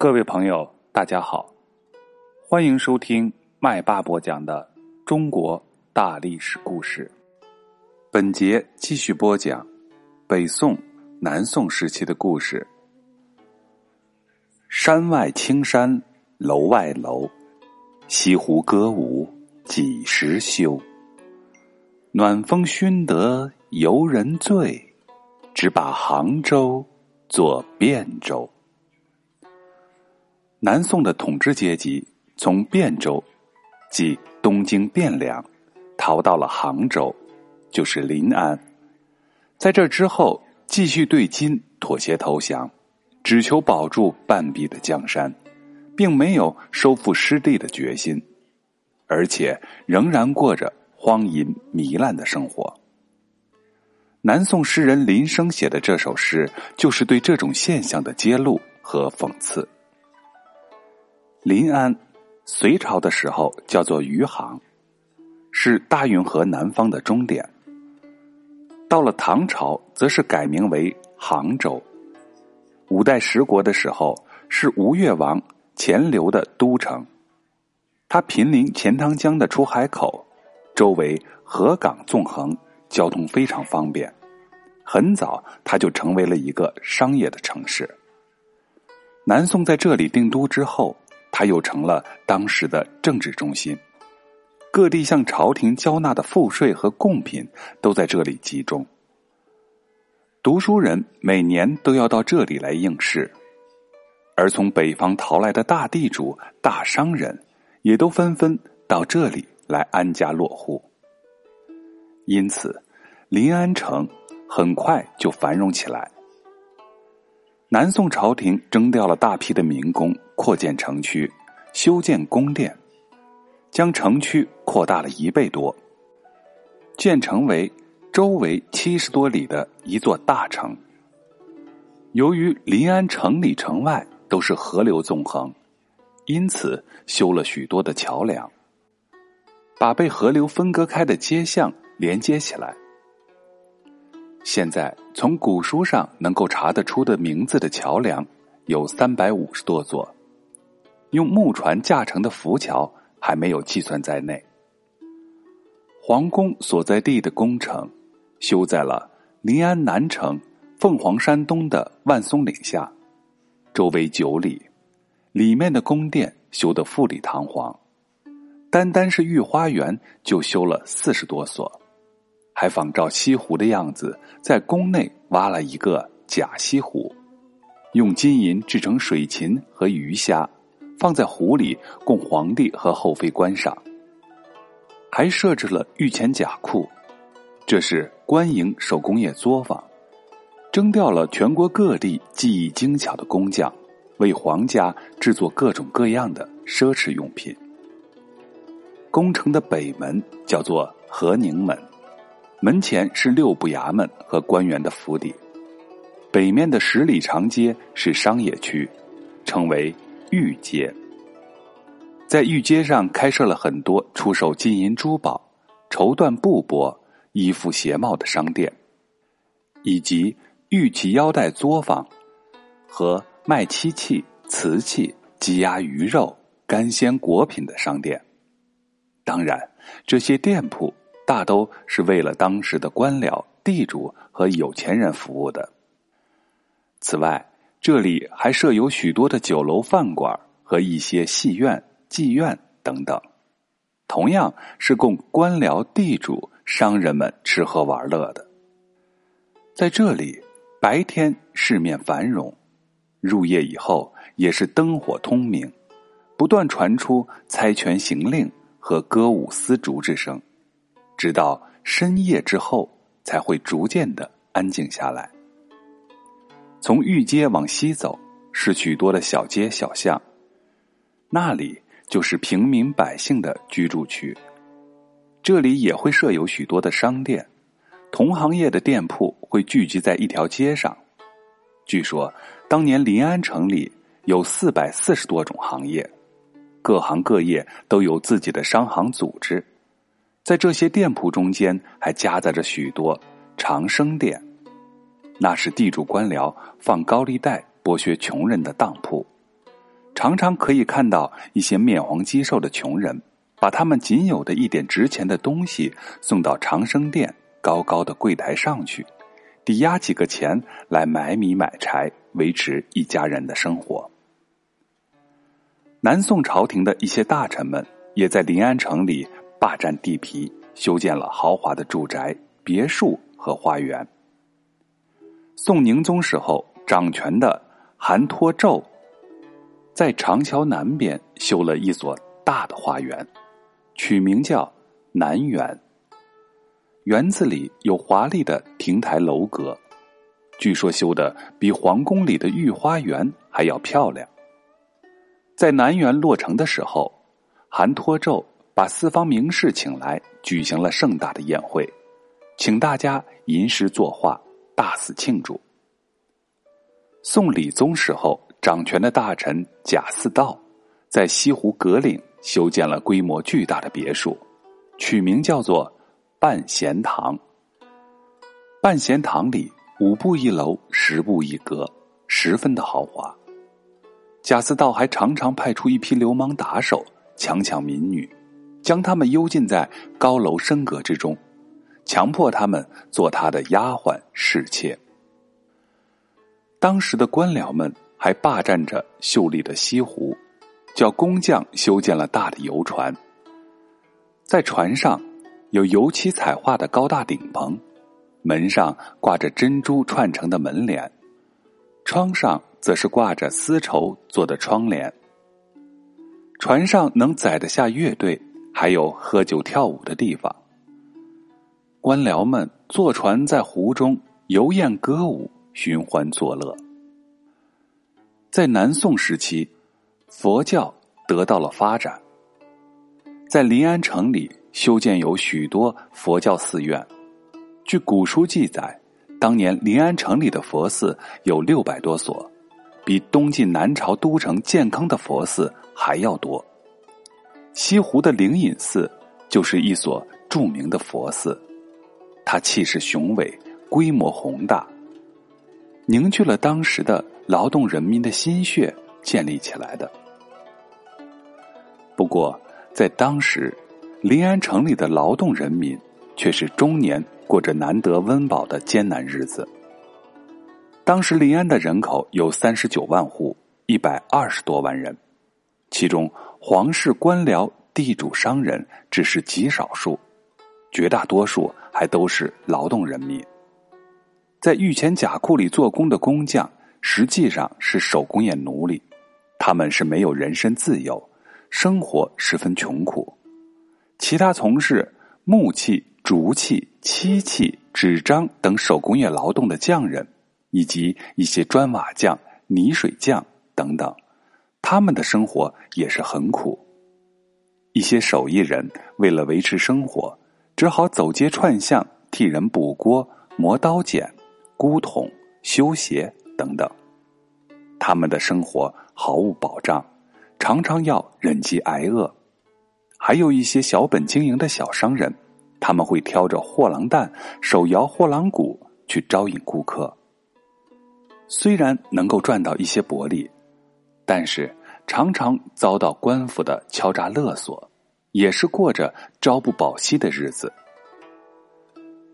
各位朋友，大家好，欢迎收听麦霸播讲的中国大历史故事。本节继续播讲北宋、南宋时期的故事。山外青山楼外楼，西湖歌舞几时休？暖风熏得游人醉，只把杭州作汴州。南宋的统治阶级从汴州，即东京汴梁，逃到了杭州，就是临安。在这之后，继续对金妥协投降，只求保住半壁的江山，并没有收复失地的决心，而且仍然过着荒淫糜烂的生活。南宋诗人林升写的这首诗，就是对这种现象的揭露和讽刺。临安，隋朝的时候叫做余杭，是大运河南方的终点。到了唐朝，则是改名为杭州。五代十国的时候，是吴越王钱镠的都城。它濒临钱塘江的出海口，周围河港纵横，交通非常方便。很早，它就成为了一个商业的城市。南宋在这里定都之后。他又成了当时的政治中心，各地向朝廷交纳的赋税和贡品都在这里集中。读书人每年都要到这里来应试，而从北方逃来的大地主、大商人也都纷纷到这里来安家落户。因此，临安城很快就繁荣起来。南宋朝廷征调了大批的民工，扩建城区，修建宫殿，将城区扩大了一倍多，建成为周围七十多里的一座大城。由于临安城里城外都是河流纵横，因此修了许多的桥梁，把被河流分割开的街巷连接起来。现在从古书上能够查得出的名字的桥梁有三百五十多座，用木船架成的浮桥还没有计算在内。皇宫所在地的宫城修在了临安南城凤凰山东的万松岭下，周围九里，里面的宫殿修得富丽堂皇，单单是御花园就修了四十多所。还仿照西湖的样子，在宫内挖了一个假西湖，用金银制成水禽和鱼虾，放在湖里供皇帝和后妃观赏。还设置了御前甲库，这是官营手工业作坊，征调了全国各地技艺精巧的工匠，为皇家制作各种各样的奢侈用品。宫城的北门叫做和宁门。门前是六部衙门和官员的府邸，北面的十里长街是商业区，称为御街。在御街上开设了很多出售金银珠宝、绸缎布帛、衣服鞋帽的商店，以及玉器腰带作坊和卖漆器、瓷器、鸡鸭鱼肉、干鲜果品的商店。当然，这些店铺。大都是为了当时的官僚、地主和有钱人服务的。此外，这里还设有许多的酒楼、饭馆和一些戏院、妓院等等，同样是供官僚、地主、商人们吃喝玩乐的。在这里，白天市面繁荣，入夜以后也是灯火通明，不断传出猜拳行令和歌舞丝竹之声。直到深夜之后，才会逐渐的安静下来。从御街往西走，是许多的小街小巷，那里就是平民百姓的居住区。这里也会设有许多的商店，同行业的店铺会聚集在一条街上。据说，当年临安城里有四百四十多种行业，各行各业都有自己的商行组织。在这些店铺中间，还夹杂着许多长生店，那是地主官僚放高利贷剥削穷人的当铺。常常可以看到一些面黄肌瘦的穷人，把他们仅有的一点值钱的东西送到长生殿高高的柜台上去，抵押几个钱来买米买柴，维持一家人的生活。南宋朝廷的一些大臣们也在临安城里霸占地皮，修建了豪华的住宅、别墅和花园。宋宁宗时候掌权的韩托胄，在长桥南边修了一所大的花园，取名叫南园。园子里有华丽的亭台楼阁，据说修的比皇宫里的御花园还要漂亮。在南园落成的时候，韩托胄把四方名士请来，举行了盛大的宴会，请大家吟诗作画，大肆庆祝。宋理宗时候掌权的大臣贾似道，在西湖葛岭修建了规模巨大的别墅，取名叫做半贤堂。半贤堂里五步一楼，十步一阁，十分的豪华。贾似道还常常派出一批流氓打手强抢民女，将他们幽禁在高楼深阁之中，强迫他们做他的丫鬟侍妾。当时的官僚们还霸占着秀丽的西湖，叫工匠修建了大的游船。在船上有油漆彩画的高大顶棚，门上挂着珍珠串成的门帘，窗上。则是挂着丝绸做的窗帘。船上能载得下乐队，还有喝酒跳舞的地方。官僚们坐船在湖中游宴歌舞，寻欢作乐。在南宋时期，佛教得到了发展，在临安城里修建有许多佛教寺院。据古书记载，当年临安城里的佛寺有六百多所。比东晋南朝都城建康的佛寺还要多。西湖的灵隐寺就是一所著名的佛寺，它气势雄伟，规模宏大，凝聚了当时的劳动人民的心血建立起来的。不过，在当时，临安城里的劳动人民却是中年过着难得温饱的艰难日子。当时临安的人口有三十九万户，一百二十多万人，其中皇室官僚、地主、商人只是极少数，绝大多数还都是劳动人民。在御前甲库里做工的工匠，实际上是手工业奴隶，他们是没有人身自由，生活十分穷苦。其他从事木器、竹器、漆器、纸张等手工业劳动的匠人。以及一些砖瓦匠、泥水匠等等，他们的生活也是很苦。一些手艺人为了维持生活，只好走街串巷替人补锅、磨刀剪、箍桶、修鞋等等。他们的生活毫无保障，常常要忍饥挨饿。还有一些小本经营的小商人，他们会挑着货郎担，手摇货郎鼓去招引顾客。虽然能够赚到一些薄利，但是常常遭到官府的敲诈勒索，也是过着朝不保夕的日子。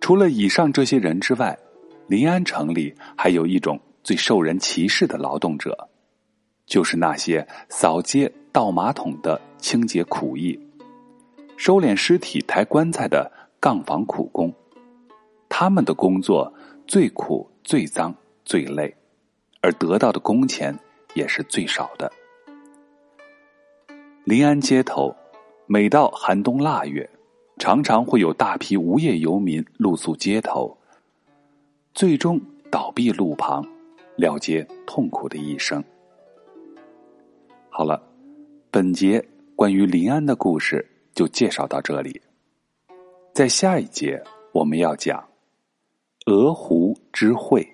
除了以上这些人之外，临安城里还有一种最受人歧视的劳动者，就是那些扫街、倒马桶的清洁苦役，收敛尸体、抬棺材的杠房苦工。他们的工作最苦、最脏、最累。而得到的工钱也是最少的。临安街头，每到寒冬腊月，常常会有大批无业游民露宿街头，最终倒闭路旁，了结痛苦的一生。好了，本节关于临安的故事就介绍到这里。在下一节，我们要讲鹅湖之会。